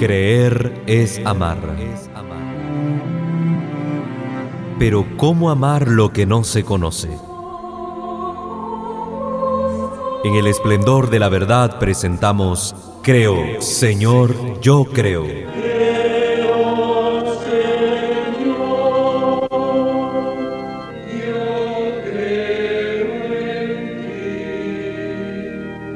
Creer es amar. Pero ¿cómo amar lo que no se conoce? En el esplendor de la verdad presentamos Creo, Señor, yo creo.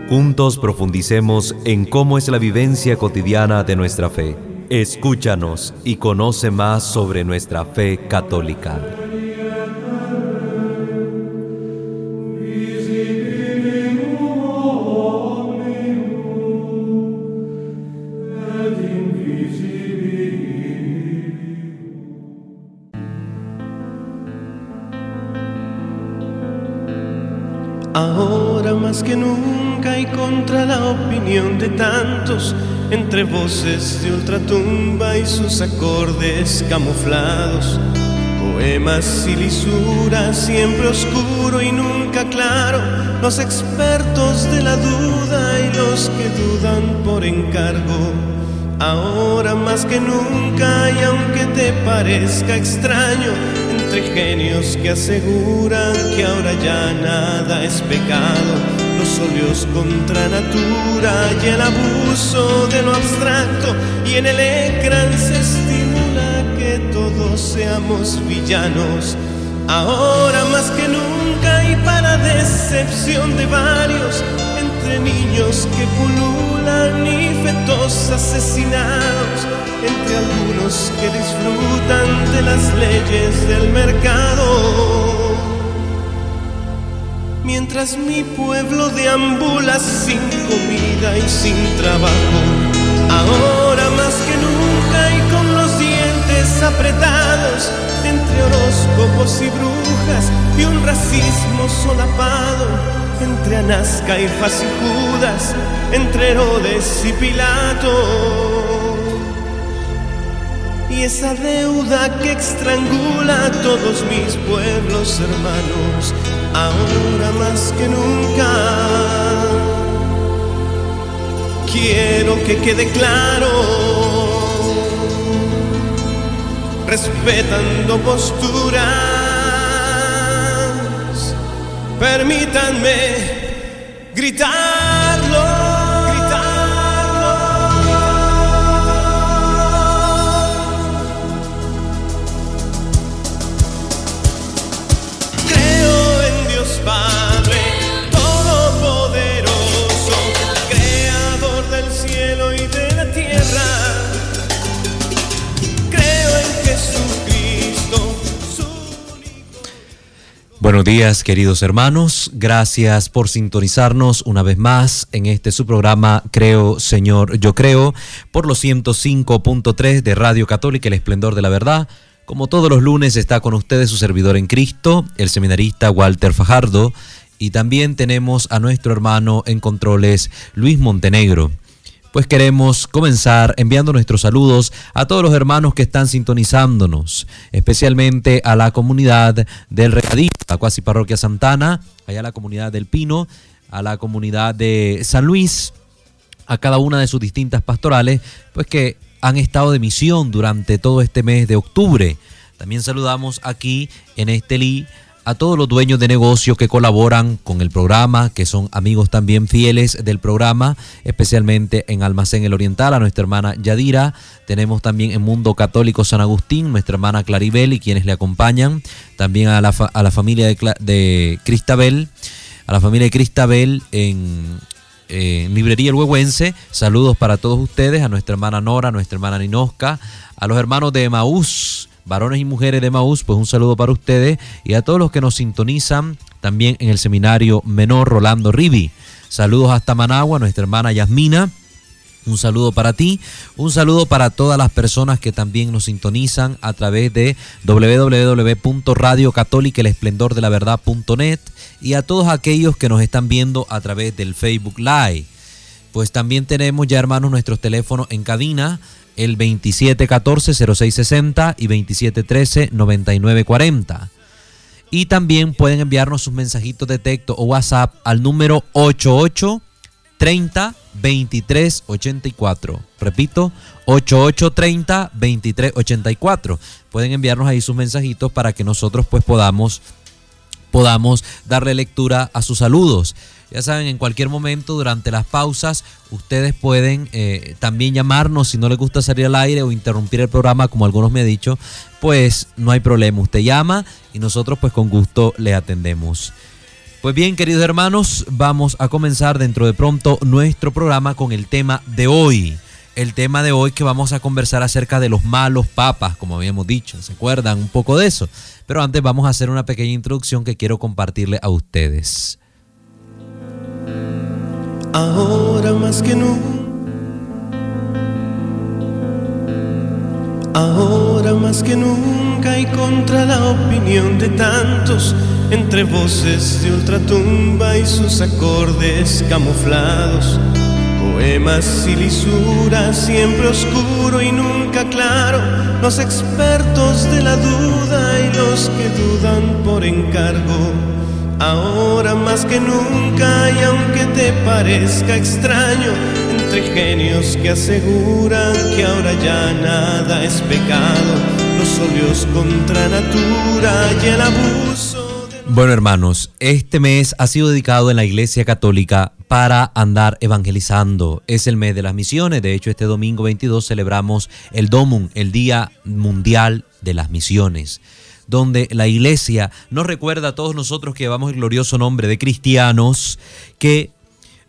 Juntos profundicemos en cómo es la vivencia cotidiana de nuestra fe. Escúchanos y conoce más sobre nuestra fe católica. De ultratumba y sus acordes camuflados, poemas y lisuras, siempre oscuro y nunca claro, los expertos de la duda y los que dudan por encargo. Ahora más que nunca y aunque te parezca extraño, entre genios que aseguran que ahora ya nada es pecado, los óleos contra natura y el abuso de lo abstracto, y en el ecran se estimula que todos seamos villanos. Ahora más que nunca y para decepción de varios, entre niños que pululan y fetos asesinados, entre algunos que disfrutan de las leyes del mercado. Mientras mi pueblo deambula sin comida y sin trabajo, ahora más que nunca y con los dientes apretados, entre horóscopos y brujas y un racismo solapado, entre Anás, Caifás y Judas, entre Herodes y Pilato. Y esa deuda que estrangula a todos mis pueblos hermanos, ahora más que nunca. Quiero que quede claro, respetando posturas, permítanme gritarlo. Buenos días queridos hermanos, gracias por sintonizarnos una vez más en este su programa Creo Señor Yo Creo por los 105.3 de Radio Católica El Esplendor de la Verdad. Como todos los lunes está con ustedes su servidor en Cristo, el seminarista Walter Fajardo, y también tenemos a nuestro hermano en controles Luis Montenegro. Pues queremos comenzar enviando nuestros saludos a todos los hermanos que están sintonizándonos, especialmente a la comunidad del Recadillo, a Cuasi Parroquia Santana, allá a la comunidad del Pino, a la comunidad de San Luis, a cada una de sus distintas pastorales, pues que han estado de misión durante todo este mes de octubre. También saludamos aquí en Estelí a todos los dueños de negocios que colaboran con el programa, que son amigos también fieles del programa, especialmente en Almacén El Oriental, a nuestra hermana Yadira. Tenemos también en Mundo Católico San Agustín, nuestra hermana Claribel y quienes le acompañan. También a la, a la familia de, Cristabel, a la familia de Cristabel en, en Librería El Huehuense. Saludos para todos ustedes, a nuestra hermana Nora, a nuestra hermana Ninosca, a los hermanos de Emaús, varones y mujeres de Emaús, pues un saludo para ustedes y a todos los que nos sintonizan también en el seminario menor Rolando Rivi. Saludos hasta Managua, nuestra hermana Yasmina. Un saludo para ti, un saludo para todas las personas que también nos sintonizan a través de www.radiocatólicaelesplendordelaverdad.net y a todos aquellos que nos están viendo a través del Facebook Live. Pues también tenemos ya hermanos nuestros teléfonos en cabina, el 2714-0660 y 2713-9940. Y también pueden enviarnos sus mensajitos de texto o WhatsApp al número 88 30 23 84. Repito, 8830 23 84. Pueden enviarnos ahí sus mensajitos para que nosotros pues podamos podamos darle lectura a sus saludos. Ya saben, en cualquier momento durante las pausas ustedes pueden eh, también llamarnos si no les gusta salir al aire o interrumpir el programa como algunos me han dicho, pues no hay problema, usted llama y nosotros pues con gusto le atendemos. Pues bien, queridos hermanos, vamos a comenzar dentro de pronto nuestro programa con el tema de hoy. El tema de hoy que vamos a conversar acerca de los malos papas, como habíamos dicho. ¿Se acuerdan un poco de eso? Pero antes vamos a hacer una pequeña introducción que quiero compartirle a ustedes. Ahora más que nunca. Ahora más que nunca y contra la opinión de tantos entre voces de ultratumba y sus acordes camuflados. Poemas y lisuras, siempre oscuro y nunca claro, los expertos de la duda y los que dudan por encargo. Ahora más que nunca y aunque te parezca extraño, entre genios que aseguran que ahora ya nada es pecado, los óleos contra natura y el abuso. Bueno, hermanos, este mes ha sido dedicado en la Iglesia Católica para andar evangelizando. Es el mes de las misiones. De hecho, este domingo 22 celebramos el DOMUN, el Día Mundial de las Misiones, donde la Iglesia nos recuerda a todos nosotros que llevamos el glorioso nombre de cristianos, que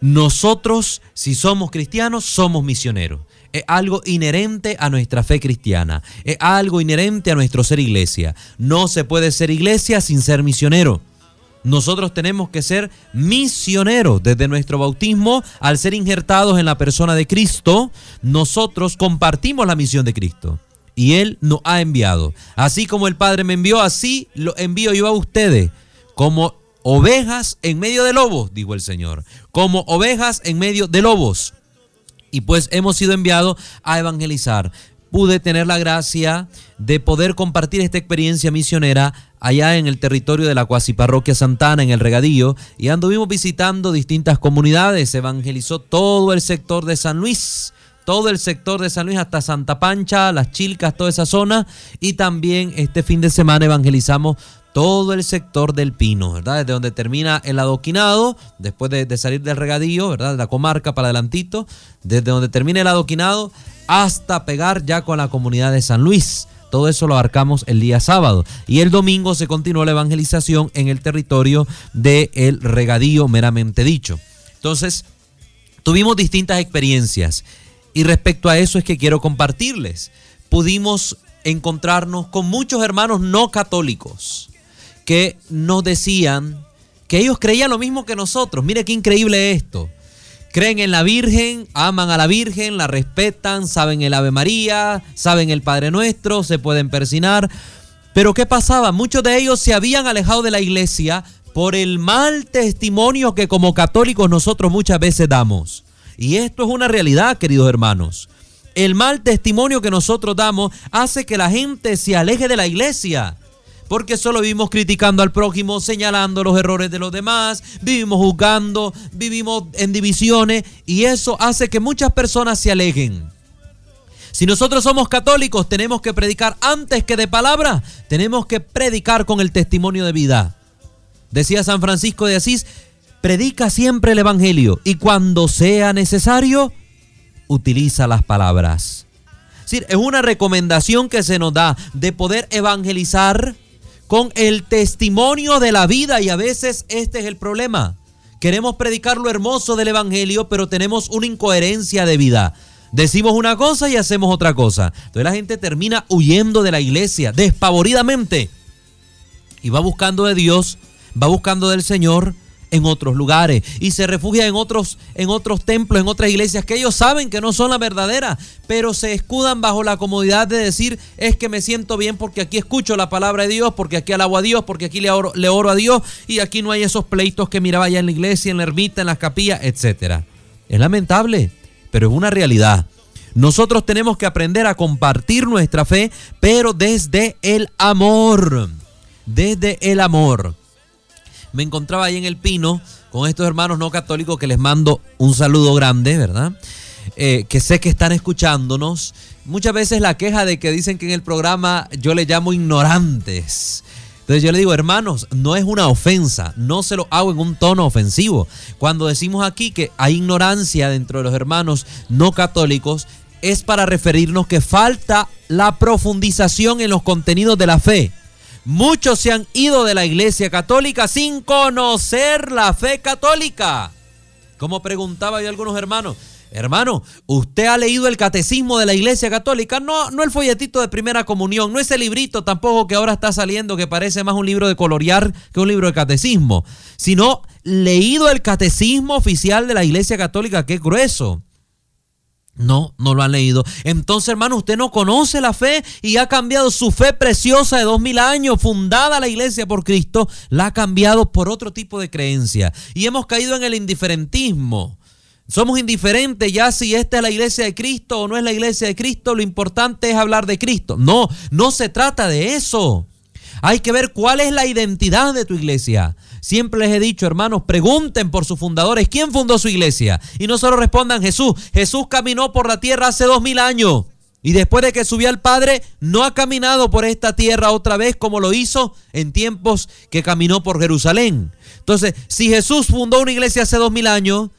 nosotros, si somos cristianos, somos misioneros es algo inherente a nuestra fe cristiana, es algo inherente a nuestro ser iglesia. No se puede ser iglesia sin ser misionero. Nosotros tenemos que ser misioneros desde nuestro bautismo, al ser injertados en la persona de Cristo, nosotros compartimos la misión de Cristo y Él nos ha enviado. Así como el Padre me envió, así lo envío yo a ustedes, como ovejas en medio de lobos, dijo el Señor, como ovejas en medio de lobos y pues hemos sido enviados a evangelizar. Pude tener la gracia de poder compartir esta experiencia misionera allá en el territorio de la cuasi parroquia Santana, en el Regadío, y anduvimos visitando distintas comunidades. Evangelizó todo el sector de San Luis todo el sector de San Luis hasta Santa Pancha, Las Chilcas, toda esa zona. Y también este fin de semana evangelizamos todo el sector del Pino, ¿verdad? Desde donde termina el adoquinado, después de, salir del regadío, ¿verdad? De la comarca para adelantito, desde donde termina el adoquinado hasta pegar ya con la comunidad de San Luis. Todo eso lo abarcamos el día sábado. Y el domingo se continuó la evangelización en el territorio del regadío, meramente dicho. Entonces, tuvimos distintas experiencias. Y respecto a eso es que quiero compartirles. Pudimos encontrarnos con muchos hermanos no católicos que nos decían que ellos creían lo mismo que nosotros. Mire qué increíble esto. Creen en la Virgen, aman a la Virgen, la respetan, saben el Ave María, saben el Padre Nuestro, se pueden persinar. Pero ¿qué pasaba? Muchos de ellos se habían alejado de la iglesia por el mal testimonio que como católicos nosotros muchas veces damos. Y esto es una realidad, queridos hermanos. El mal testimonio que nosotros damos hace que la gente se aleje de la iglesia porque solo vivimos criticando al prójimo, señalando los errores de los demás, vivimos juzgando, vivimos en divisiones y eso hace que muchas personas se alejen. Si nosotros somos católicos, tenemos que predicar antes que de palabra, tenemos que predicar con el testimonio de vida. Decía San Francisco de Asís, predica siempre el Evangelio y cuando sea necesario, utiliza las palabras. Es una recomendación que se nos da de poder evangelizar con el testimonio de la vida y a veces este es el problema. Queremos predicar lo hermoso del Evangelio, pero tenemos una incoherencia de vida. Decimos una cosa y hacemos otra cosa. Entonces la gente termina huyendo de la iglesia despavoridamente y va buscando de Dios, va buscando del Señor, en otros lugares y se refugia en otros, en otros templos, en otras iglesias que ellos saben que no son la verdadera, pero se escudan bajo la comodidad de decir es que me siento bien porque aquí escucho la palabra de Dios, porque aquí alabo a Dios, porque aquí le oro, le oro a Dios y aquí no hay esos pleitos que miraba allá en la iglesia, en la ermita, en las capillas, etcétera. Es lamentable, pero es una realidad. Nosotros tenemos que aprender a compartir nuestra fe, pero desde el amor. Desde el amor. Me encontraba ahí en el Pino con estos hermanos no católicos que les mando un saludo grande, ¿verdad? Eh, que sé que están escuchándonos. Muchas veces la queja de que dicen que en el programa yo le llamo ignorantes. Entonces yo le digo, hermanos, no es una ofensa, no se lo hago en un tono ofensivo. Cuando decimos aquí que hay ignorancia dentro de los hermanos no católicos, es para referirnos que falta la profundización en los contenidos de la fe. Muchos se han ido de la iglesia católica sin conocer la fe católica. Como preguntaba yo a algunos hermanos, hermano, ¿usted ha leído el catecismo de la iglesia católica? No, no el folletito de primera comunión, no ese librito tampoco que ahora está saliendo que parece más un libro de colorear que un libro de catecismo, sino leído el catecismo oficial de la iglesia católica, que es grueso. No, no lo han leído. Entonces, hermano, usted no conoce la fe y ha cambiado su fe preciosa de dos mil años, fundada la iglesia por Cristo, la ha cambiado por otro tipo de creencia. Y hemos caído en el indiferentismo. Somos indiferentes ya si esta es la iglesia de Cristo o no es la iglesia de Cristo. Lo importante es hablar de Cristo. No, no se trata de eso. Hay que ver cuál es la identidad de tu iglesia. Siempre les he dicho, hermanos, pregunten por sus fundadores, ¿quién fundó su iglesia? Y no solo respondan Jesús. Jesús caminó por la tierra hace dos mil años. Y después de que subió al Padre, no ha caminado por esta tierra otra vez como lo hizo en tiempos que caminó por Jerusalén. Entonces, si Jesús fundó una iglesia hace dos mil años,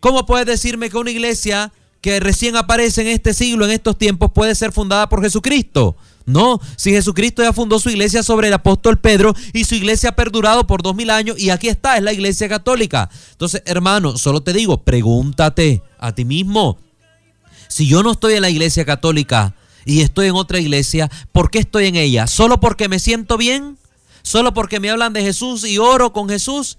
¿cómo puedes decirme que una iglesia que recién aparece en este siglo, en estos tiempos, puede ser fundada por Jesucristo? No, si Jesucristo ya fundó su iglesia sobre el apóstol Pedro y su iglesia ha perdurado por dos mil años y aquí está, es la iglesia católica. Entonces, hermano, solo te digo, pregúntate a ti mismo, si yo no estoy en la iglesia católica y estoy en otra iglesia, ¿por qué estoy en ella? ¿Solo porque me siento bien? ¿Solo porque me hablan de Jesús y oro con Jesús?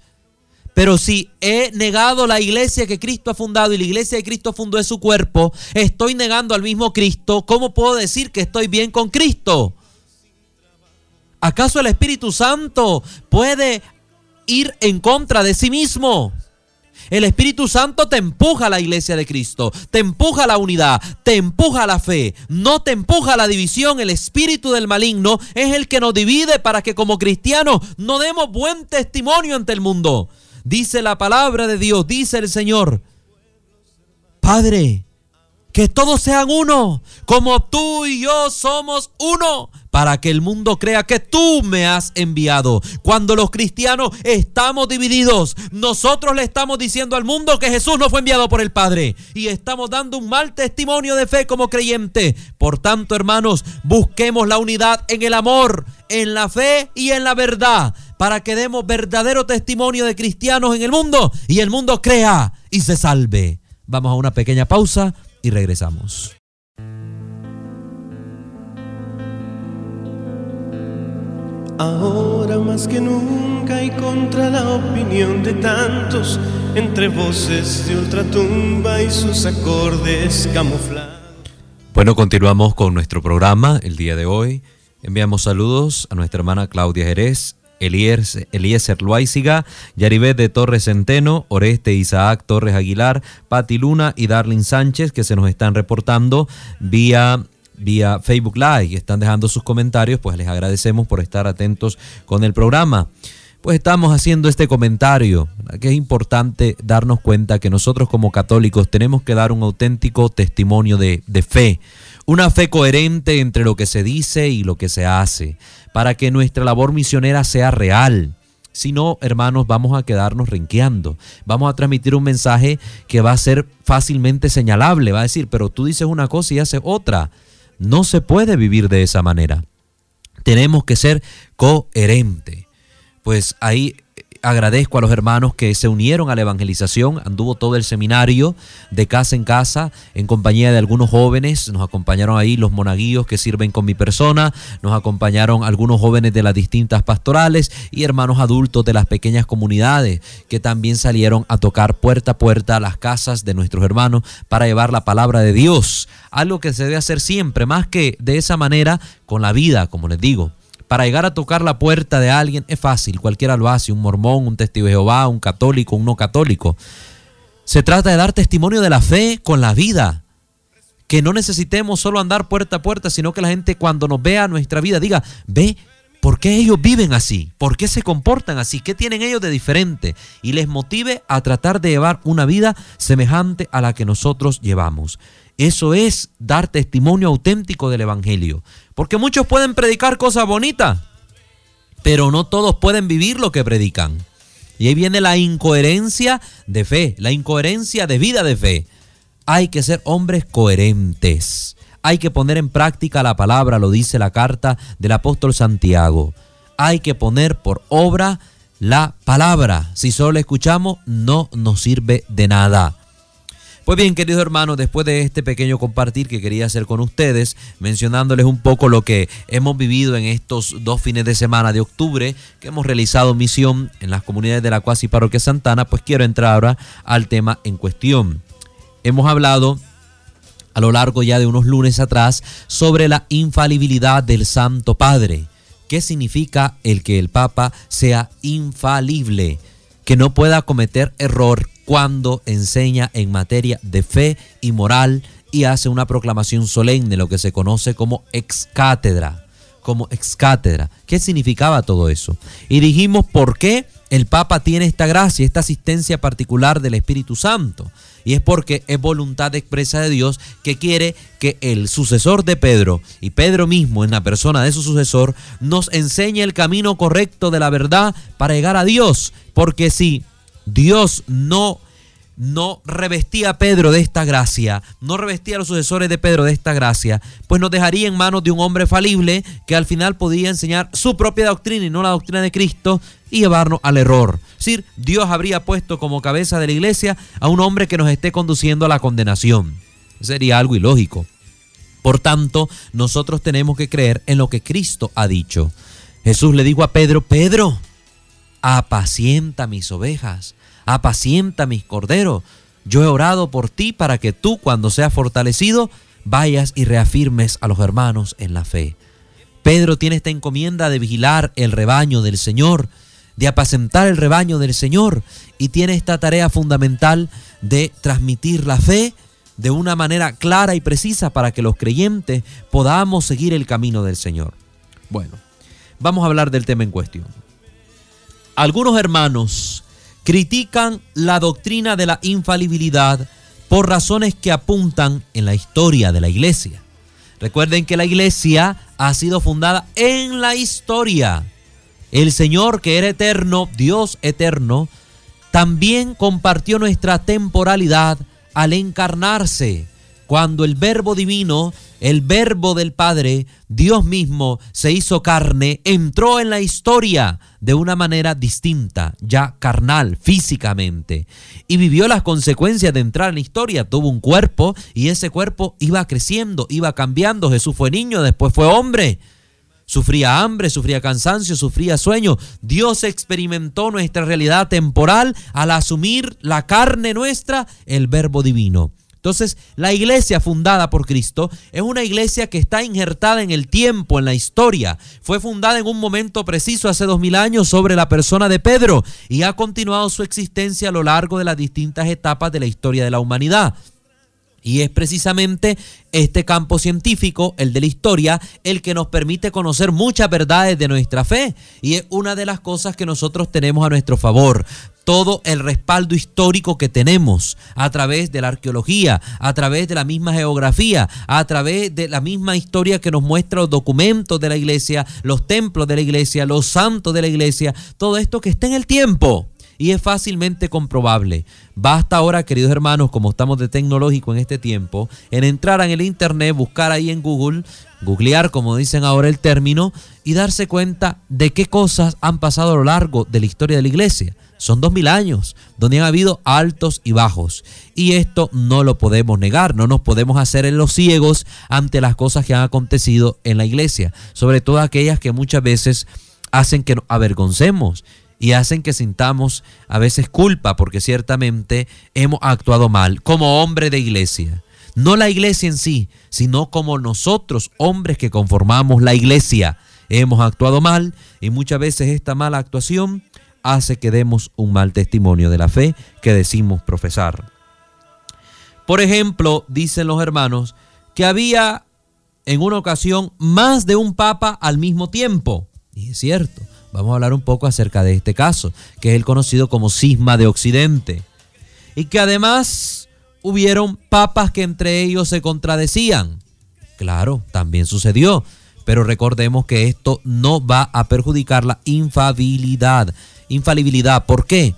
Pero si he negado la iglesia que Cristo ha fundado y la iglesia que Cristo fundó es su cuerpo, estoy negando al mismo Cristo, ¿cómo puedo decir que estoy bien con Cristo? ¿Acaso el Espíritu Santo puede ir en contra de sí mismo? El Espíritu Santo te empuja a la iglesia de Cristo, te empuja a la unidad, te empuja a la fe, no te empuja a la división. El espíritu del maligno es el que nos divide para que como cristianos no demos buen testimonio ante el mundo. Dice la palabra de Dios, dice el Señor, Padre, que todos sean uno, como tú y yo somos uno, para que el mundo crea que tú me has enviado. Cuando los cristianos estamos divididos, nosotros le estamos diciendo al mundo que Jesús no fue enviado por el Padre y estamos dando un mal testimonio de fe como creyente. Por tanto, hermanos, busquemos la unidad en el amor, en la fe y en la verdad para que demos verdadero testimonio de cristianos en el mundo y el mundo crea y se salve. Vamos a una pequeña pausa y regresamos. Ahora más que nunca y contra la opinión de tantos, entre voces de ultratumba y sus acordes camuflados. Bueno, continuamos con nuestro programa el día de hoy. Enviamos saludos a nuestra hermana Claudia Jerez, Eliezer Loaiziga, Yaribet de Torres Centeno, Oreste Isaac Torres Aguilar, Pati Luna y Darlene Sánchez que se nos están reportando vía vía Facebook Live, están dejando sus comentarios, pues les agradecemos por estar atentos con el programa. Pues estamos haciendo este comentario, que es importante darnos cuenta que nosotros como católicos tenemos que dar un auténtico testimonio de, de fe, una fe coherente entre lo que se dice y lo que se hace, para que nuestra labor misionera sea real. Si no, hermanos, vamos a quedarnos rinqueando. Vamos a transmitir un mensaje que va a ser fácilmente señalable. Va a decir, pero tú dices una cosa y haces otra. No se puede vivir de esa manera. Tenemos que ser coherentes. Pues ahí agradezco a los hermanos que se unieron a la evangelización. Anduvo todo el seminario de casa en casa en compañía de algunos jóvenes. Nos acompañaron ahí los monaguillos que sirven con mi persona. Nos acompañaron algunos jóvenes de las distintas pastorales y hermanos adultos de las pequeñas comunidades que también salieron a tocar puerta a puerta a las casas de nuestros hermanos para llevar la palabra de Dios. Algo que se debe hacer siempre, más que de esa manera con la vida, como les digo para llegar a tocar la puerta de alguien es fácil, cualquiera lo hace, un mormón, un testigo de Jehová, un católico, un no católico. Se trata de dar testimonio de la fe con la vida. Que no necesitemos solo andar puerta a puerta, sino que la gente cuando nos vea nuestra vida diga, ve ¿Por qué ellos viven así? ¿Por qué se comportan así? ¿Qué tienen ellos de diferente? Y les motive a tratar de llevar una vida semejante a la que nosotros llevamos. Eso es dar testimonio auténtico del Evangelio. Porque muchos pueden predicar cosas bonitas, pero no todos pueden vivir lo que predican. Y ahí viene la incoherencia de fe, la incoherencia de vida de fe. Hay que ser hombres coherentes. Hay que poner en práctica la palabra, lo dice la carta del apóstol Santiago. Hay que poner por obra la palabra. Si solo la escuchamos, no nos sirve de nada. Pues bien, queridos hermanos, después de este pequeño compartir que quería hacer con ustedes, mencionándoles un poco lo que hemos vivido en estos dos fines de semana de octubre, que hemos realizado misión en las comunidades de la Cuasi Parroquia Santana, pues quiero entrar ahora al tema en cuestión. Hemos hablado a lo largo ya de unos lunes atrás sobre la infalibilidad del Santo Padre. ¿Qué significa el que el Papa sea infalible? Que no pueda cometer error cuando enseña en materia de fe y moral y hace una proclamación solemne, lo que se conoce como ex cátedra. Como ex cátedra. ¿Qué significaba todo eso? Y dijimos por qué el Papa tiene esta gracia, esta asistencia particular del Espíritu Santo. Y es porque es voluntad expresa de Dios que quiere que el sucesor de Pedro y Pedro mismo en la persona de su sucesor nos enseñe el camino correcto de la verdad para llegar a Dios. Porque si Dios no no revestía a Pedro de esta gracia, no revestía a los sucesores de Pedro de esta gracia, pues nos dejaría en manos de un hombre falible que al final podía enseñar su propia doctrina y no la doctrina de Cristo y llevarnos al error. Es decir, Dios habría puesto como cabeza de la iglesia a un hombre que nos esté conduciendo a la condenación. Sería algo ilógico. Por tanto, nosotros tenemos que creer en lo que Cristo ha dicho. Jesús le dijo a Pedro, Pedro, apacienta mis ovejas apacienta mis corderos. Yo he orado por ti para que tú, cuando seas fortalecido, vayas y reafirmes a los hermanos en la fe. Pedro tiene esta encomienda de vigilar el rebaño del Señor, de apacentar el rebaño del Señor, y tiene esta tarea fundamental de transmitir la fe de una manera clara y precisa para que los creyentes podamos seguir el camino del Señor. Bueno, vamos a hablar del tema en cuestión. Algunos hermanos critican la doctrina de la infalibilidad por razones que apuntan en la historia de la iglesia. Recuerden que la iglesia ha sido fundada en la historia. El Señor que era eterno, Dios eterno, también compartió nuestra temporalidad al encarnarse, cuando el Verbo divino el verbo del Padre, Dios mismo, se hizo carne, entró en la historia de una manera distinta, ya carnal, físicamente, y vivió las consecuencias de entrar en la historia. Tuvo un cuerpo y ese cuerpo iba creciendo, iba cambiando. Jesús fue niño, después fue hombre. Sufría hambre, sufría cansancio, sufría sueño. Dios experimentó nuestra realidad temporal al asumir la carne nuestra, el verbo divino. Entonces, la iglesia fundada por Cristo es una iglesia que está injertada en el tiempo, en la historia. Fue fundada en un momento preciso hace dos mil años sobre la persona de Pedro y ha continuado su existencia a lo largo de las distintas etapas de la historia de la humanidad. Y es precisamente este campo científico, el de la historia, el que nos permite conocer muchas verdades de nuestra fe. Y es una de las cosas que nosotros tenemos a nuestro favor todo el respaldo histórico que tenemos a través de la arqueología, a través de la misma geografía, a través de la misma historia que nos muestra los documentos de la iglesia, los templos de la iglesia, los santos de la iglesia, todo esto que está en el tiempo y es fácilmente comprobable. Basta ahora, queridos hermanos, como estamos de tecnológico en este tiempo, en entrar en el internet, buscar ahí en Google, googlear, como dicen ahora el término, y darse cuenta de qué cosas han pasado a lo largo de la historia de la iglesia. Son dos mil años donde han habido altos y bajos. Y esto no lo podemos negar, no nos podemos hacer en los ciegos ante las cosas que han acontecido en la iglesia, sobre todo aquellas que muchas veces hacen que nos avergoncemos y hacen que sintamos a veces culpa porque ciertamente hemos actuado mal como hombre de iglesia. No la iglesia en sí, sino como nosotros, hombres que conformamos la iglesia, hemos actuado mal y muchas veces esta mala actuación hace que demos un mal testimonio de la fe que decimos profesar. Por ejemplo, dicen los hermanos que había en una ocasión más de un papa al mismo tiempo. Y es cierto, vamos a hablar un poco acerca de este caso, que es el conocido como cisma de Occidente. Y que además hubieron papas que entre ellos se contradecían. Claro, también sucedió, pero recordemos que esto no va a perjudicar la infalibilidad. Infalibilidad, ¿por qué?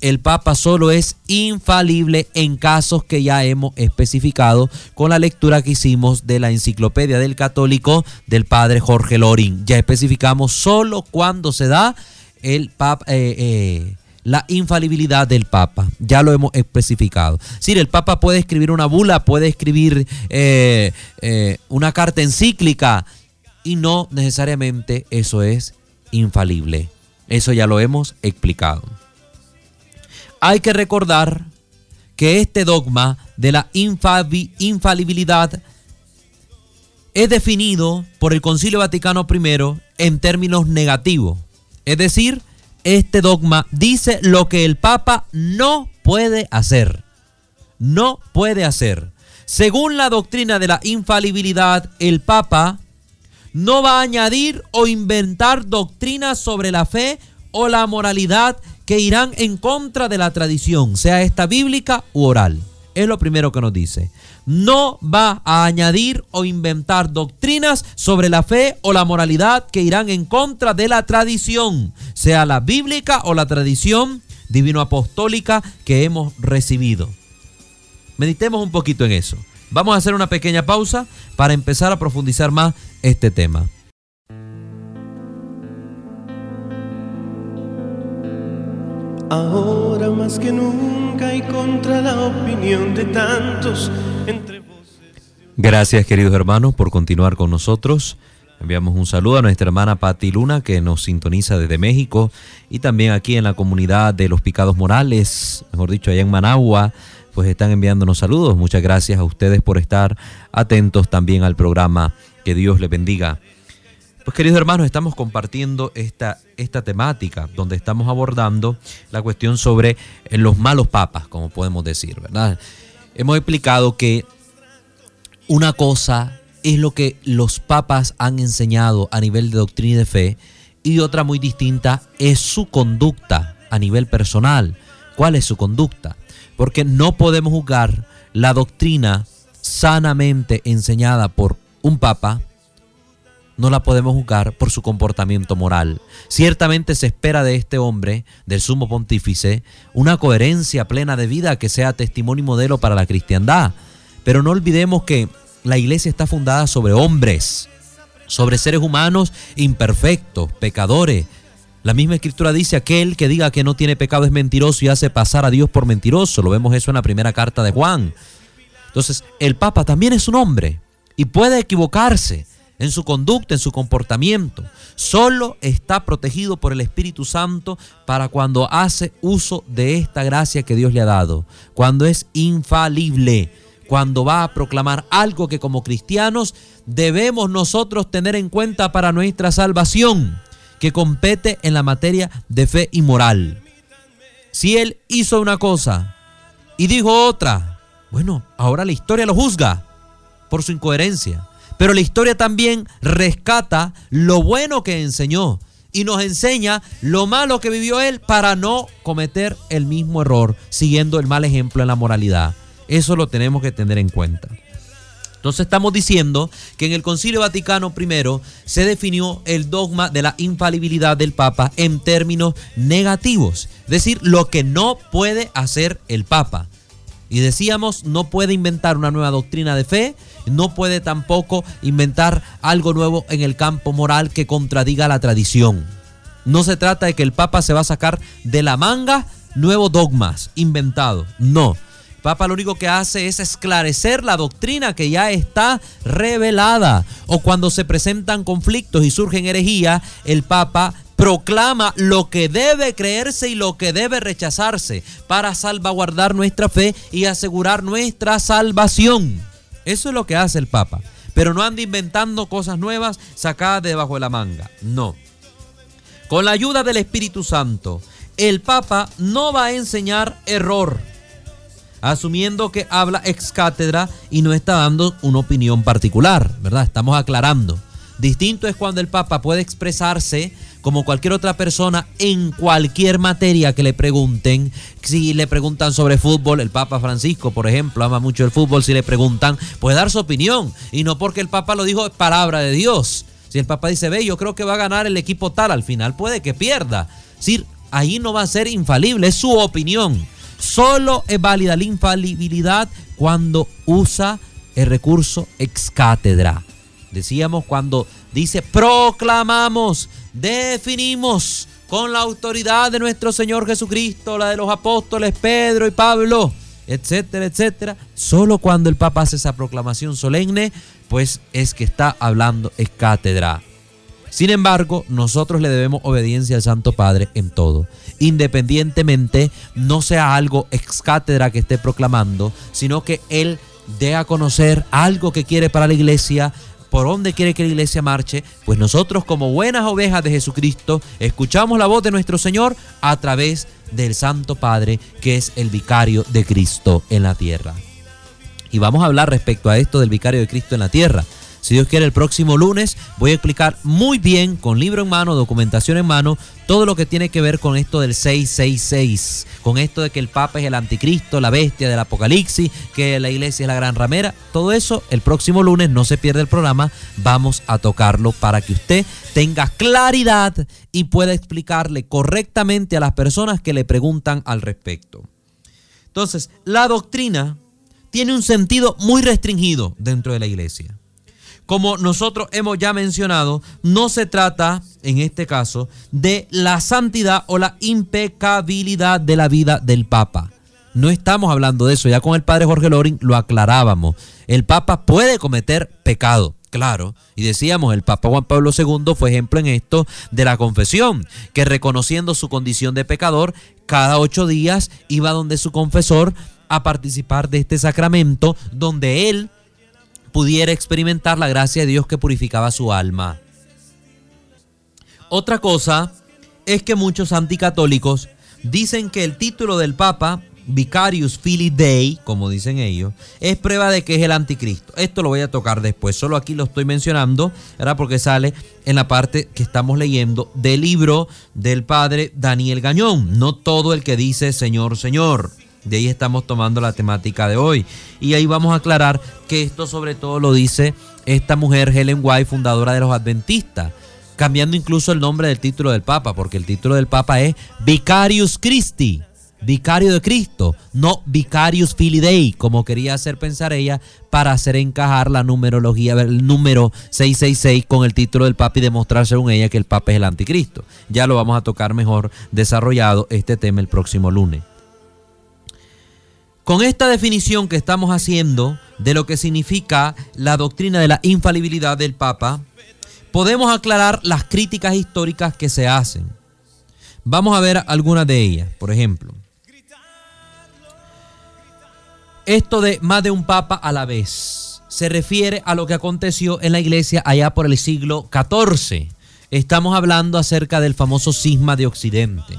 El Papa solo es infalible en casos que ya hemos especificado con la lectura que hicimos de la Enciclopedia del Católico del Padre Jorge Lorin. Ya especificamos solo cuando se da eh, eh, la infalibilidad del Papa. Ya lo hemos especificado. Si el Papa puede escribir una bula, puede escribir eh, una carta encíclica y no necesariamente eso es infalible. Eso ya lo hemos explicado hay que recordar que este dogma de la infalibilidad es definido por el Concilio Vaticano I en términos negativos. Es decir, este dogma dice lo que el Papa no puede hacer. No puede hacer. Según la doctrina de la infalibilidad, el Papa no va a añadir o inventar doctrinas sobre la fe o la moralidad que irán en contra de la tradición, sea esta bíblica u oral. Es lo primero que nos dice. No va a añadir o inventar doctrinas sobre la fe o la moralidad que irán en contra de la tradición, sea la bíblica o la tradición divino-apostólica que hemos recibido. Meditemos un poquito en eso. Vamos a hacer una pequeña pausa para empezar a profundizar más este tema. Ahora más que nunca y contra la opinión de tantos entre Gracias queridos hermanos por continuar con nosotros. Enviamos un saludo a nuestra hermana Patti Luna que nos sintoniza desde México y también aquí en la comunidad de los Picados Morales, mejor dicho allá en Managua, pues están enviándonos saludos. Muchas gracias a ustedes por estar atentos también al programa. Que Dios les bendiga. Pues queridos hermanos, estamos compartiendo esta, esta temática donde estamos abordando la cuestión sobre eh, los malos papas, como podemos decir, ¿verdad? Hemos explicado que una cosa es lo que los papas han enseñado a nivel de doctrina y de fe y otra muy distinta es su conducta a nivel personal. ¿Cuál es su conducta? Porque no podemos juzgar la doctrina sanamente enseñada por un papa no la podemos juzgar por su comportamiento moral. Ciertamente se espera de este hombre, del sumo pontífice, una coherencia plena de vida que sea testimonio y modelo para la cristiandad. Pero no olvidemos que la iglesia está fundada sobre hombres, sobre seres humanos imperfectos, pecadores. La misma escritura dice, aquel que diga que no tiene pecado es mentiroso y hace pasar a Dios por mentiroso. Lo vemos eso en la primera carta de Juan. Entonces, el Papa también es un hombre y puede equivocarse en su conducta, en su comportamiento. Solo está protegido por el Espíritu Santo para cuando hace uso de esta gracia que Dios le ha dado, cuando es infalible, cuando va a proclamar algo que como cristianos debemos nosotros tener en cuenta para nuestra salvación, que compete en la materia de fe y moral. Si Él hizo una cosa y dijo otra, bueno, ahora la historia lo juzga por su incoherencia. Pero la historia también rescata lo bueno que enseñó y nos enseña lo malo que vivió él para no cometer el mismo error, siguiendo el mal ejemplo en la moralidad. Eso lo tenemos que tener en cuenta. Entonces estamos diciendo que en el Concilio Vaticano I se definió el dogma de la infalibilidad del Papa en términos negativos, es decir, lo que no puede hacer el Papa. Y decíamos, no puede inventar una nueva doctrina de fe, no puede tampoco inventar algo nuevo en el campo moral que contradiga la tradición. No se trata de que el Papa se va a sacar de la manga nuevos dogmas inventados. No. El Papa lo único que hace es esclarecer la doctrina que ya está revelada. O cuando se presentan conflictos y surgen herejías, el Papa proclama lo que debe creerse y lo que debe rechazarse para salvaguardar nuestra fe y asegurar nuestra salvación. Eso es lo que hace el Papa. Pero no anda inventando cosas nuevas sacadas debajo de la manga. No. Con la ayuda del Espíritu Santo, el Papa no va a enseñar error, asumiendo que habla ex cátedra y no está dando una opinión particular, ¿verdad? Estamos aclarando. Distinto es cuando el Papa puede expresarse como cualquier otra persona en cualquier materia que le pregunten. Si le preguntan sobre fútbol, el Papa Francisco, por ejemplo, ama mucho el fútbol, si le preguntan, puede dar su opinión. Y no porque el Papa lo dijo, es palabra de Dios. Si el Papa dice, ve, yo creo que va a ganar el equipo tal, al final puede que pierda. Es ahí no va a ser infalible, es su opinión. Solo es válida la infalibilidad cuando usa el recurso ex cátedra. Decíamos cuando dice proclamamos, definimos con la autoridad de nuestro Señor Jesucristo, la de los apóstoles Pedro y Pablo, etcétera, etcétera. Solo cuando el Papa hace esa proclamación solemne, pues es que está hablando ex cátedra. Sin embargo, nosotros le debemos obediencia al Santo Padre en todo, independientemente no sea algo ex cátedra que esté proclamando, sino que Él dé a conocer algo que quiere para la iglesia, por dónde quiere que la iglesia marche, pues nosotros como buenas ovejas de Jesucristo escuchamos la voz de nuestro Señor a través del Santo Padre, que es el vicario de Cristo en la tierra. Y vamos a hablar respecto a esto del vicario de Cristo en la tierra. Si Dios quiere, el próximo lunes voy a explicar muy bien, con libro en mano, documentación en mano, todo lo que tiene que ver con esto del 666, con esto de que el Papa es el anticristo, la bestia del Apocalipsis, que la iglesia es la gran ramera. Todo eso el próximo lunes, no se pierde el programa, vamos a tocarlo para que usted tenga claridad y pueda explicarle correctamente a las personas que le preguntan al respecto. Entonces, la doctrina tiene un sentido muy restringido dentro de la iglesia como nosotros hemos ya mencionado, no se trata, en este caso, de la santidad o la impecabilidad de la vida del Papa. No estamos hablando de eso, ya con el padre Jorge Loring lo aclarábamos. El Papa puede cometer pecado, claro. Y decíamos, el Papa Juan Pablo II fue ejemplo en esto de la confesión, que reconociendo su condición de pecador, cada ocho días iba donde su confesor a participar de este sacramento donde él pudiera experimentar la gracia de Dios que purificaba su alma. Otra cosa es que muchos anticatólicos dicen que el título del Papa, Vicarius Filii Dei, como dicen ellos, es prueba de que es el anticristo. Esto lo voy a tocar después, solo aquí lo estoy mencionando, era porque sale en la parte que estamos leyendo del libro del padre Daniel Gañón, no todo el que dice Señor, Señor. De ahí estamos tomando la temática de hoy. Y ahí vamos a aclarar que esto sobre todo lo dice esta mujer Helen White, fundadora de los Adventistas, cambiando incluso el nombre del título del Papa, porque el título del Papa es Vicarius Christi, vicario de Cristo, no Vicarius Filii como quería hacer pensar ella para hacer encajar la numerología, el número 666 con el título del Papa y demostrar según ella que el Papa es el anticristo. Ya lo vamos a tocar mejor desarrollado este tema el próximo lunes. Con esta definición que estamos haciendo de lo que significa la doctrina de la infalibilidad del Papa, podemos aclarar las críticas históricas que se hacen. Vamos a ver algunas de ellas. Por ejemplo, esto de más de un Papa a la vez se refiere a lo que aconteció en la iglesia allá por el siglo XIV. Estamos hablando acerca del famoso cisma de Occidente.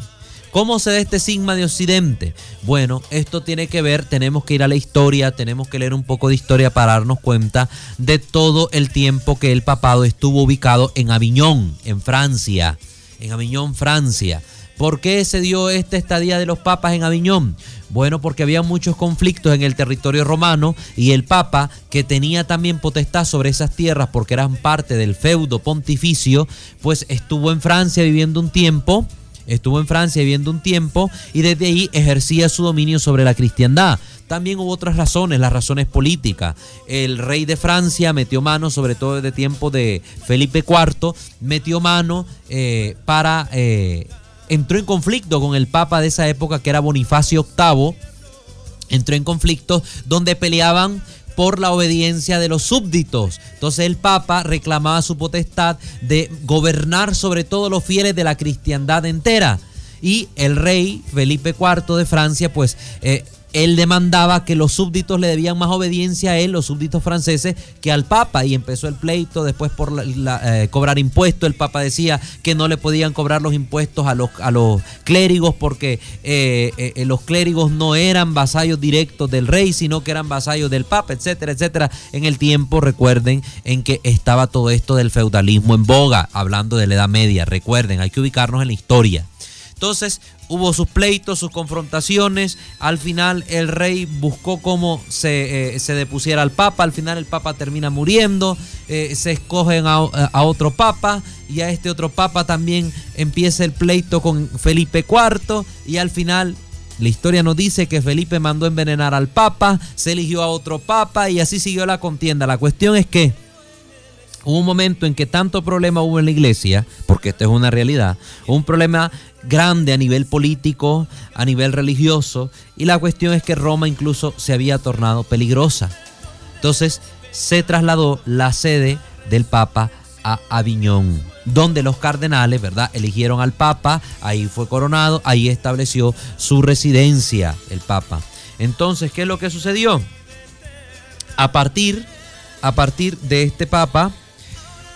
¿Cómo se da este sigma de Occidente? Bueno, esto tiene que ver, tenemos que ir a la historia, tenemos que leer un poco de historia para darnos cuenta de todo el tiempo que el papado estuvo ubicado en Aviñón, en Francia, en Aviñón, Francia. ¿Por qué se dio esta estadía de los papas en Aviñón? Bueno, porque había muchos conflictos en el territorio romano y el papa, que tenía también potestad sobre esas tierras porque eran parte del feudo pontificio, pues estuvo en Francia viviendo un tiempo Estuvo en Francia viviendo un tiempo y desde ahí ejercía su dominio sobre la cristiandad. También hubo otras razones, las razones políticas. El rey de Francia metió mano, sobre todo desde tiempo de Felipe IV, metió mano eh, para... Eh, entró en conflicto con el papa de esa época que era Bonifacio VIII. Entró en conflicto donde peleaban por la obediencia de los súbditos. Entonces el Papa reclamaba su potestad de gobernar sobre todos los fieles de la cristiandad entera. Y el rey Felipe IV de Francia, pues, eh, él demandaba que los súbditos le debían más obediencia a él, los súbditos franceses, que al Papa. Y empezó el pleito después por eh, cobrar impuestos. El Papa decía que no le podían cobrar los impuestos a los, a los clérigos porque eh, eh, los clérigos no eran vasallos directos del rey, sino que eran vasallos del Papa, etcétera, etcétera. En el tiempo, recuerden, en que estaba todo esto del feudalismo en boga, hablando de la Edad Media. Recuerden, hay que ubicarnos en la historia. Entonces hubo sus pleitos, sus confrontaciones. Al final el rey buscó cómo se, eh, depusiera al papa. Al final el papa termina muriendo. Eh, se escogen a, a, otro papa. Y a este otro papa también empieza el pleito con Felipe IV. Y al final la historia nos dice que Felipe mandó envenenar al papa. Se eligió a otro papa. Y así siguió la contienda. La cuestión es que hubo un momento en que tanto problema hubo en la iglesia, porque esto es una realidad, un problema grande a nivel político, a nivel religioso, y la cuestión es que Roma incluso se había tornado peligrosa. Entonces se trasladó la sede del Papa a Aviñón, donde los cardenales, ¿verdad?, eligieron al Papa, ahí fue coronado, ahí estableció su residencia el Papa. Entonces, ¿qué es lo que sucedió? A partir, a partir de este Papa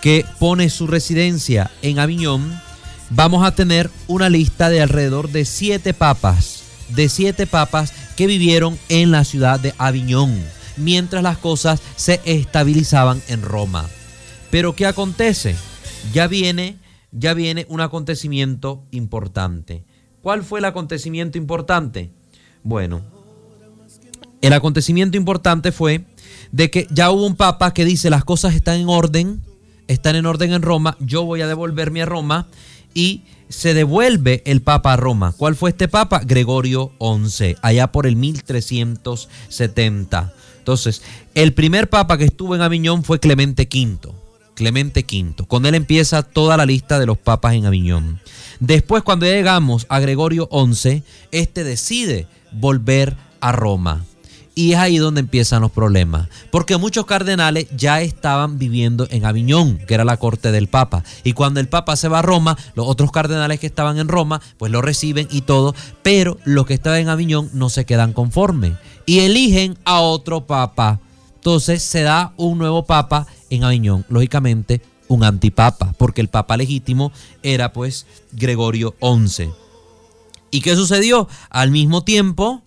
que pone su residencia en Aviñón, vamos a tener una lista de alrededor de siete papas, de siete papas que vivieron en la ciudad de Aviñón, mientras las cosas se estabilizaban en Roma. Pero ¿qué acontece? Ya viene, ya viene un acontecimiento importante. ¿Cuál fue el acontecimiento importante? Bueno, el acontecimiento importante fue de que ya hubo un papa que dice las cosas están en orden, están en orden en Roma, yo voy a devolverme a Roma y se devuelve el Papa a Roma. ¿Cuál fue este Papa? Gregorio XI, allá por el 1370. Entonces, el primer Papa que estuvo en Aviñón fue Clemente V. Clemente V. Con él empieza toda la lista de los papas en Aviñón. Después, cuando llegamos a Gregorio XI, este decide volver a Roma. Y es ahí donde empiezan los problemas, porque muchos cardenales ya estaban viviendo en Aviñón, que era la corte del Papa. Y cuando el Papa se va a Roma, los otros cardenales que estaban en Roma, pues lo reciben y todo, pero los que estaban en Aviñón no se quedan conformes y eligen a otro Papa. Entonces se da un nuevo Papa en Aviñón, lógicamente un antipapa, porque el Papa legítimo era pues Gregorio XI. ¿Y qué sucedió? Al mismo tiempo,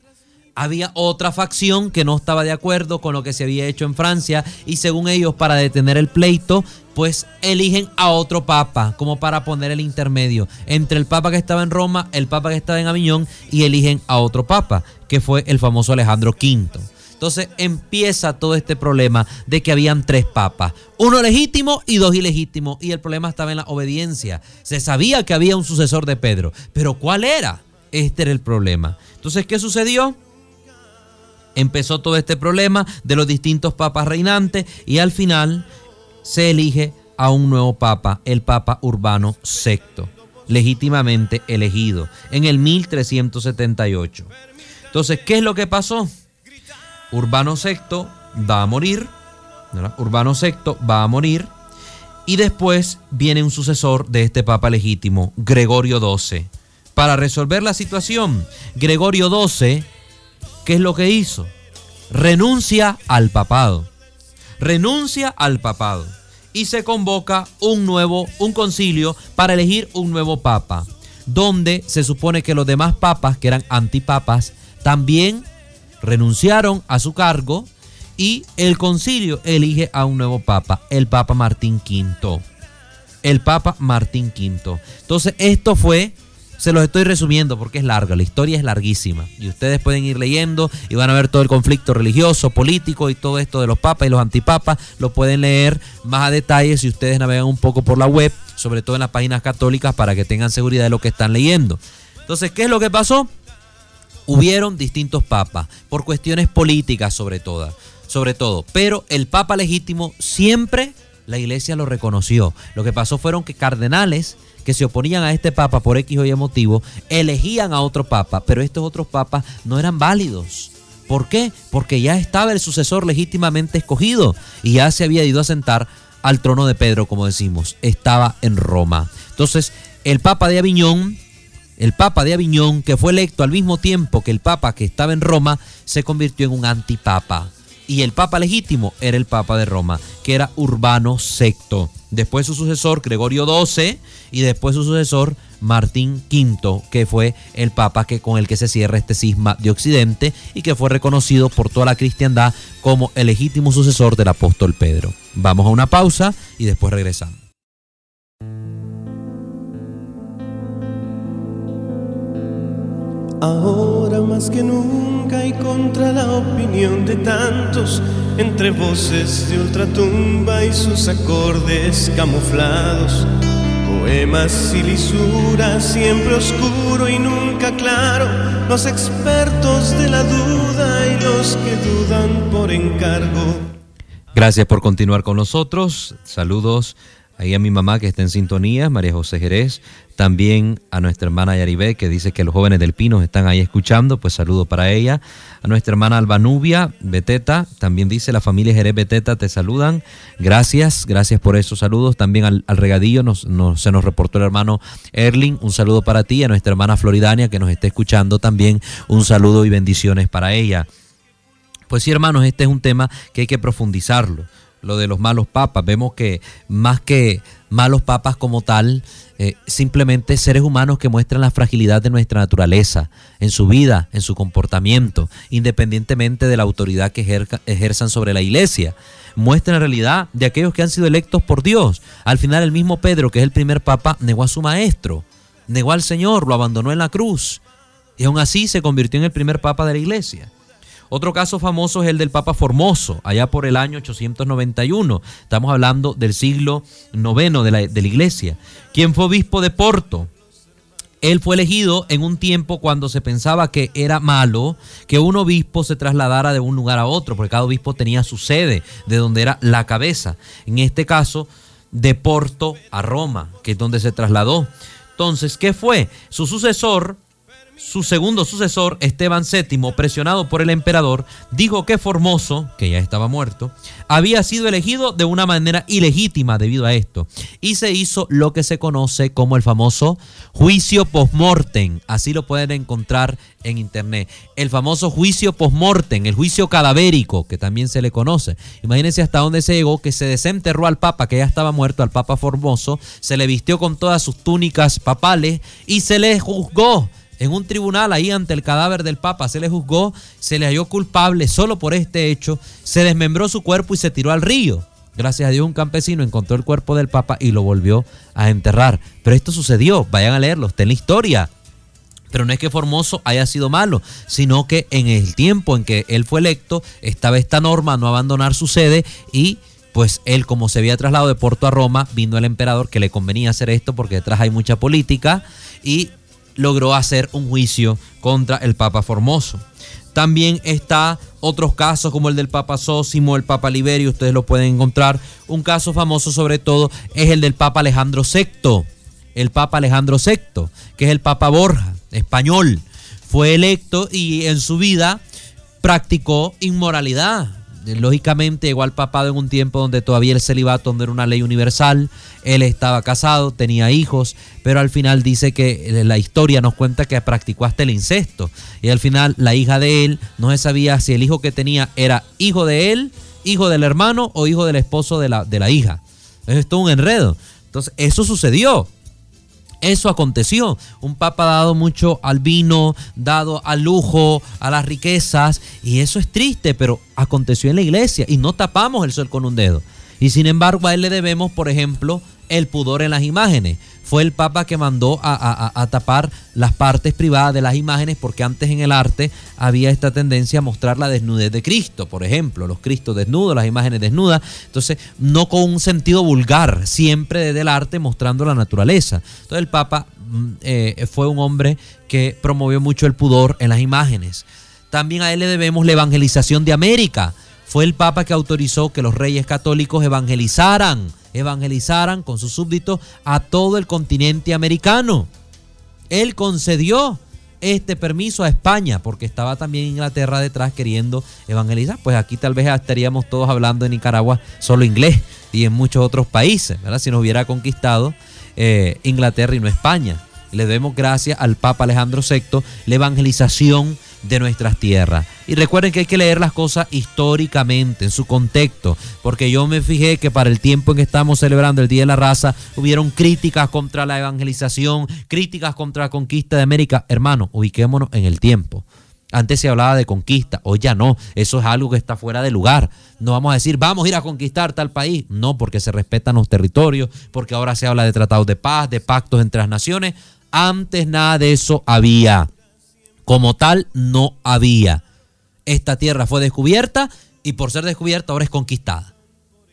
había otra facción que no estaba de acuerdo con lo que se había hecho en Francia y según ellos para detener el pleito pues eligen a otro papa como para poner el intermedio entre el papa que estaba en Roma, el papa que estaba en Aviñón y eligen a otro papa que fue el famoso Alejandro V. Entonces empieza todo este problema de que habían tres papas, uno legítimo y dos ilegítimos, y el problema estaba en la obediencia. Se sabía que había un sucesor de Pedro, pero ¿cuál era? Este era el problema. Entonces, ¿qué sucedió? Empezó todo este problema de los distintos papas reinantes y al final se elige a un nuevo papa, el papa Urbano VI, legítimamente elegido en el 1378. Entonces, ¿qué es lo que pasó? Urbano VI va a morir, Urbano VI va a morir y después viene un sucesor de este papa legítimo, Gregorio XII. Para resolver la situación, Gregorio XII ¿qué es lo que hizo? Renuncia al papado. Renuncia al papado. Y se convoca un nuevo, un concilio para elegir un nuevo papa, donde se supone que los demás papas, que eran antipapas, también renunciaron a su cargo y el concilio elige a un nuevo papa, el papa Martín V. El papa Martín V. Entonces, esto fue se los estoy resumiendo porque es larga, la historia es larguísima. Y ustedes pueden ir leyendo y van a ver todo el conflicto religioso, político y todo esto de los papas y los antipapas. Lo pueden leer más a detalle si ustedes navegan un poco por la web, sobre todo en las páginas católicas, para que tengan seguridad de lo que están leyendo. Entonces, ¿qué es lo que pasó? Hubieron distintos papas, por cuestiones políticas sobre todo, sobre todo. Pero el papa legítimo siempre la iglesia lo reconoció. Lo que pasó fueron que cardenales que se oponían a este papa por X o Y motivo, elegían a otro papa, pero estos otros papas no eran válidos. ¿Por qué? Porque ya estaba el sucesor legítimamente escogido y ya se había ido a sentar al trono de Pedro, como decimos, estaba en Roma. Entonces, el papa de Aviñón el Papa de Aviñón, que fue electo al mismo tiempo que el Papa que estaba en Roma, se convirtió en un antipapa. Y el Papa legítimo era el Papa de Roma, que era Urbano VI. Después su sucesor, Gregorio XII, y después su sucesor, Martín V, que fue el Papa que, con el que se cierra este cisma de Occidente y que fue reconocido por toda la cristiandad como el legítimo sucesor del apóstol Pedro. Vamos a una pausa y después regresamos. Más que nunca y contra la opinión de tantos, entre voces de ultratumba y sus acordes camuflados, poemas y lisuras, siempre oscuro y nunca claro, los expertos de la duda y los que dudan por encargo. Gracias por continuar con nosotros. Saludos ahí a mi mamá que está en sintonía, María José Jerez, también a nuestra hermana Yaribé que dice que los jóvenes del Pino están ahí escuchando, pues saludo para ella, a nuestra hermana Albanubia Beteta, también dice la familia Jerez Beteta te saludan, gracias, gracias por esos saludos, también al, regadillo nos, se nos reportó el hermano Erling, un saludo para ti, a nuestra hermana Floridania que nos está escuchando. También, un saludo y bendiciones para ella. Pues sí, hermanos, este es un tema que hay que profundizarlo lo de los malos papas. Vemos que más que malos papas como tal, eh, simplemente seres humanos que muestran la fragilidad de nuestra naturaleza, en su vida, en su comportamiento, independientemente de la autoridad que ejerzan sobre la iglesia. Muestran la realidad de aquellos que han sido electos por Dios. Al final el mismo Pedro, que es el primer papa, negó a su maestro, negó al Señor, lo abandonó en la cruz. Y aún así se convirtió en el primer papa de la iglesia. Otro caso famoso es el del Papa Formoso, allá por el año 891. Estamos hablando del siglo IX de la, de la iglesia. Quien fue obispo de Porto. Él fue elegido en un tiempo cuando se pensaba que era malo que un obispo se trasladara de un lugar a otro, porque cada obispo tenía su sede, de donde era la cabeza. En este caso, de Porto a Roma, que es donde se trasladó. Entonces, ¿qué fue? Su sucesor su segundo sucesor, Esteban VII, presionado por el emperador, dijo que Formoso, que ya estaba muerto, había sido elegido de una manera ilegítima debido a esto. Y se hizo lo que se conoce como el famoso juicio post-mortem. Así lo pueden encontrar en internet. El famoso juicio post-mortem, el juicio cadavérico, que también se le conoce. Imagínense hasta dónde se llegó, que se desenterró al Papa, que ya estaba muerto, al Papa Formoso, se le vistió con todas sus túnicas papales y se le juzgó en un tribunal ahí ante el cadáver del Papa, se le juzgó, se le halló culpable solo por este hecho, se desmembró su cuerpo y se tiró al río. Gracias a Dios un campesino encontró el cuerpo del Papa y lo volvió a enterrar. Pero esto sucedió, vayan a leerlo, está en la historia. Pero no es que Formoso haya sido malo, sino que en el tiempo en que él fue electo estaba esta norma no abandonar su sede y pues él como se había trasladado de Porto a Roma, vino el emperador que le convenía hacer esto porque detrás hay mucha política y logró hacer un juicio contra el Papa Formoso. También está otros casos como el del Papa Sósimo, el Papa Liberio, ustedes lo pueden encontrar. Un caso famoso sobre todo es el del Papa Alejandro VI, el Papa Alejandro VI, que es el Papa Borja, español. Fue electo y en su vida practicó inmoralidad, lógicamente llegó al papado en un tiempo donde todavía el celibato no era una ley universal, él estaba casado, tenía hijos, pero al final dice que la historia nos cuenta que practicó hasta el incesto. Y al final la hija de él no se sabía si el hijo que tenía era hijo de él, hijo del hermano o hijo del esposo de la, de la hija. Eso es todo un enredo. Entonces, eso sucedió. Eso aconteció. Un papa dado mucho al vino, dado al lujo, a las riquezas. Y eso es triste, pero aconteció en la iglesia y no tapamos el sol con un dedo. Y sin embargo a él le debemos, por ejemplo, el pudor en las imágenes. Fue el Papa que mandó a, tapar las partes privadas de las imágenes porque antes en el arte había esta tendencia a mostrar la desnudez de Cristo, por ejemplo, los Cristos desnudos, las imágenes desnudas. Entonces, no con un sentido vulgar, siempre desde el arte mostrando la naturaleza. Entonces el Papa mm, eh, fue un hombre que promovió mucho el pudor en las imágenes. También a él le debemos la evangelización de América. Fue el Papa que autorizó que los reyes católicos evangelizaran evangelizaran con sus súbditos a todo el continente americano. Él concedió este permiso a España, porque estaba también Inglaterra detrás queriendo evangelizar. Pues aquí tal vez estaríamos todos hablando en Nicaragua solo inglés y en muchos otros países, ¿verdad? Si nos hubiera conquistado eh, Inglaterra y no España. Le debemos gracias al Papa Alejandro VI la evangelización de nuestras tierras. Y recuerden que hay que leer las cosas históricamente, en su contexto, porque yo me fijé que para el tiempo en que estamos celebrando el Día de la Raza, hubieron críticas contra la evangelización, críticas contra la conquista de América. Hermano, ubiquémonos en el tiempo. Antes se hablaba de conquista, hoy ya no. Eso es algo que está fuera de lugar. No vamos a decir, vamos a ir a conquistar tal país. No, porque se respetan los territorios, porque ahora se habla de tratados de paz, de pactos entre las naciones. Antes nada de eso había. Como tal, no había. Esta tierra fue descubierta y por ser descubierta ahora es conquistada.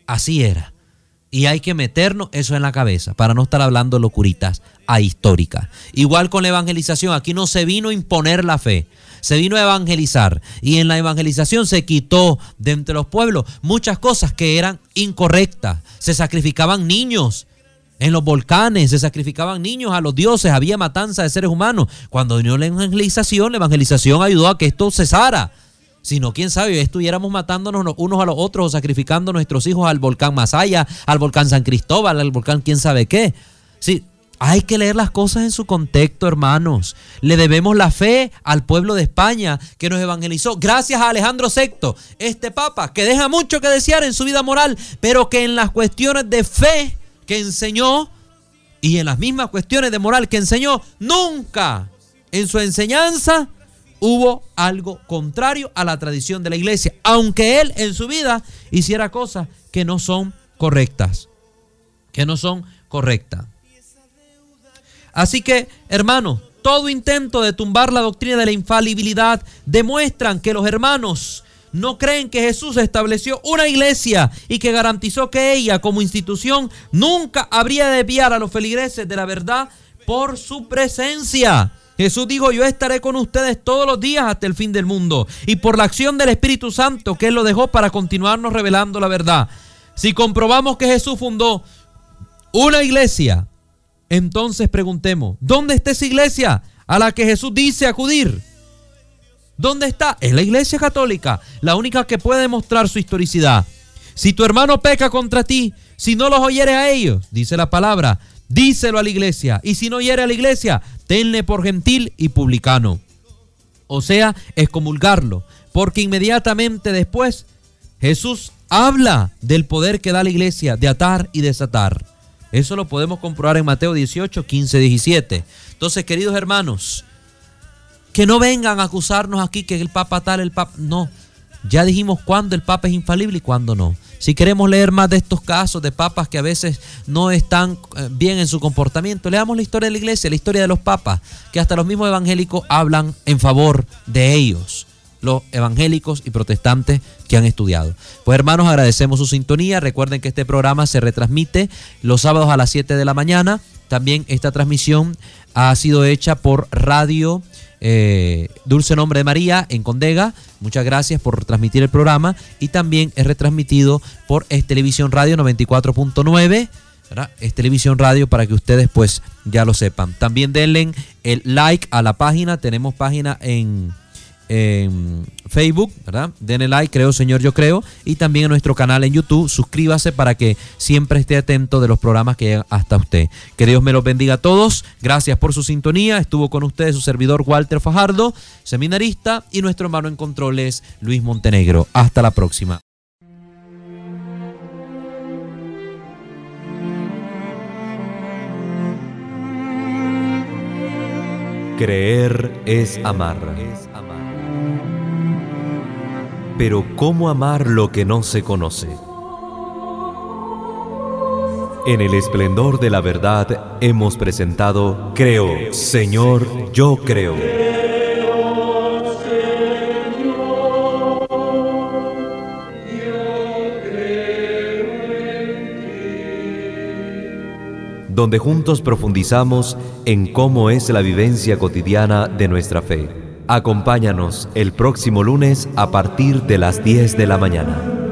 Así era. Y hay que meternos eso en la cabeza para no estar hablando locuritas a históricas. Igual con la evangelización, aquí no se vino a imponer la fe se vino a evangelizar y en la evangelización se quitó de entre los pueblos muchas cosas que eran incorrectas. Se sacrificaban niños en los volcanes, se sacrificaban niños a los dioses, había matanza de seres humanos. Cuando vino la evangelización, la evangelización ayudó a que esto cesara. Si no, quién sabe, estuviéramos matándonos unos a los otros o sacrificando a nuestros hijos al volcán Masaya, al volcán San Cristóbal, al volcán quién sabe qué. Sí, hay que leer las cosas en su contexto, hermanos. Le debemos la fe al pueblo de España que nos evangelizó. Gracias a Alejandro VI, este papa que deja mucho que desear en su vida moral, pero que en las cuestiones de fe que enseñó y en las mismas cuestiones de moral que enseñó, nunca en su enseñanza hubo algo contrario a la tradición de la iglesia, aunque él en su vida hiciera cosas que no son correctas, que no son correctas. Así que, hermanos, todo intento de tumbar la doctrina de la infalibilidad demuestran que los hermanos no creen que Jesús estableció una iglesia y que garantizó que ella como institución nunca habría de enviar a los feligreses de la verdad por su presencia. Jesús dijo, yo estaré con ustedes todos los días hasta el fin del mundo. Y por la acción del Espíritu Santo que Él lo dejó para continuarnos revelando la verdad. Si comprobamos que Jesús fundó una iglesia entonces preguntemos, ¿dónde está esa iglesia a la que Jesús dice acudir? ¿Dónde está? Es la iglesia católica, la única que puede mostrar su historicidad. Si tu hermano peca contra ti, si no los oyeres a ellos, dice la palabra, díselo a la iglesia. Y si no oyere a la iglesia, tenle por gentil y publicano. O sea, excomulgarlo. Porque inmediatamente después Jesús habla del poder que da la iglesia de atar y desatar. Eso lo podemos comprobar en Mateo 18, 15, 17. Entonces, queridos hermanos, que no vengan a acusarnos aquí que el Papa tal, el Papa... No, ya dijimos cuándo el Papa es infalible y cuándo no. Si queremos leer más de estos casos de papas que a veces no están eh, bien en su comportamiento, leamos la historia de la iglesia, la historia de los papas, que hasta los mismos evangélicos hablan en favor de ellos los evangélicos y protestantes que han estudiado. Pues hermanos, agradecemos su sintonía. Recuerden que este programa se retransmite los sábados a las 7 de la mañana. También esta transmisión ha sido hecha por Radio eh, Dulce Nombre de María en Condega. Muchas gracias por transmitir el programa. Y también es retransmitido por es Televisión Radio 94.9. Es televisión radio para que ustedes pues ya lo sepan. También denle el like a la página. Tenemos página en en Facebook, ¿verdad? Denle like, creo Señor, yo creo. Y también en nuestro canal en YouTube. Suscríbase para que siempre esté atento de los programas que llegan hasta usted. Que Dios me los bendiga a todos. Gracias por su sintonía. Estuvo con ustedes su servidor Walter Fajardo, seminarista, y nuestro hermano en controles, Luis Montenegro. Hasta la próxima. Creer es amar. Pero ¿cómo amar lo que no se conoce? En el esplendor de la verdad hemos presentado Creo, Señor, yo creo. donde juntos profundizamos en cómo es la vivencia cotidiana de nuestra fe. Acompáñanos el próximo lunes a partir de las 10 de la mañana.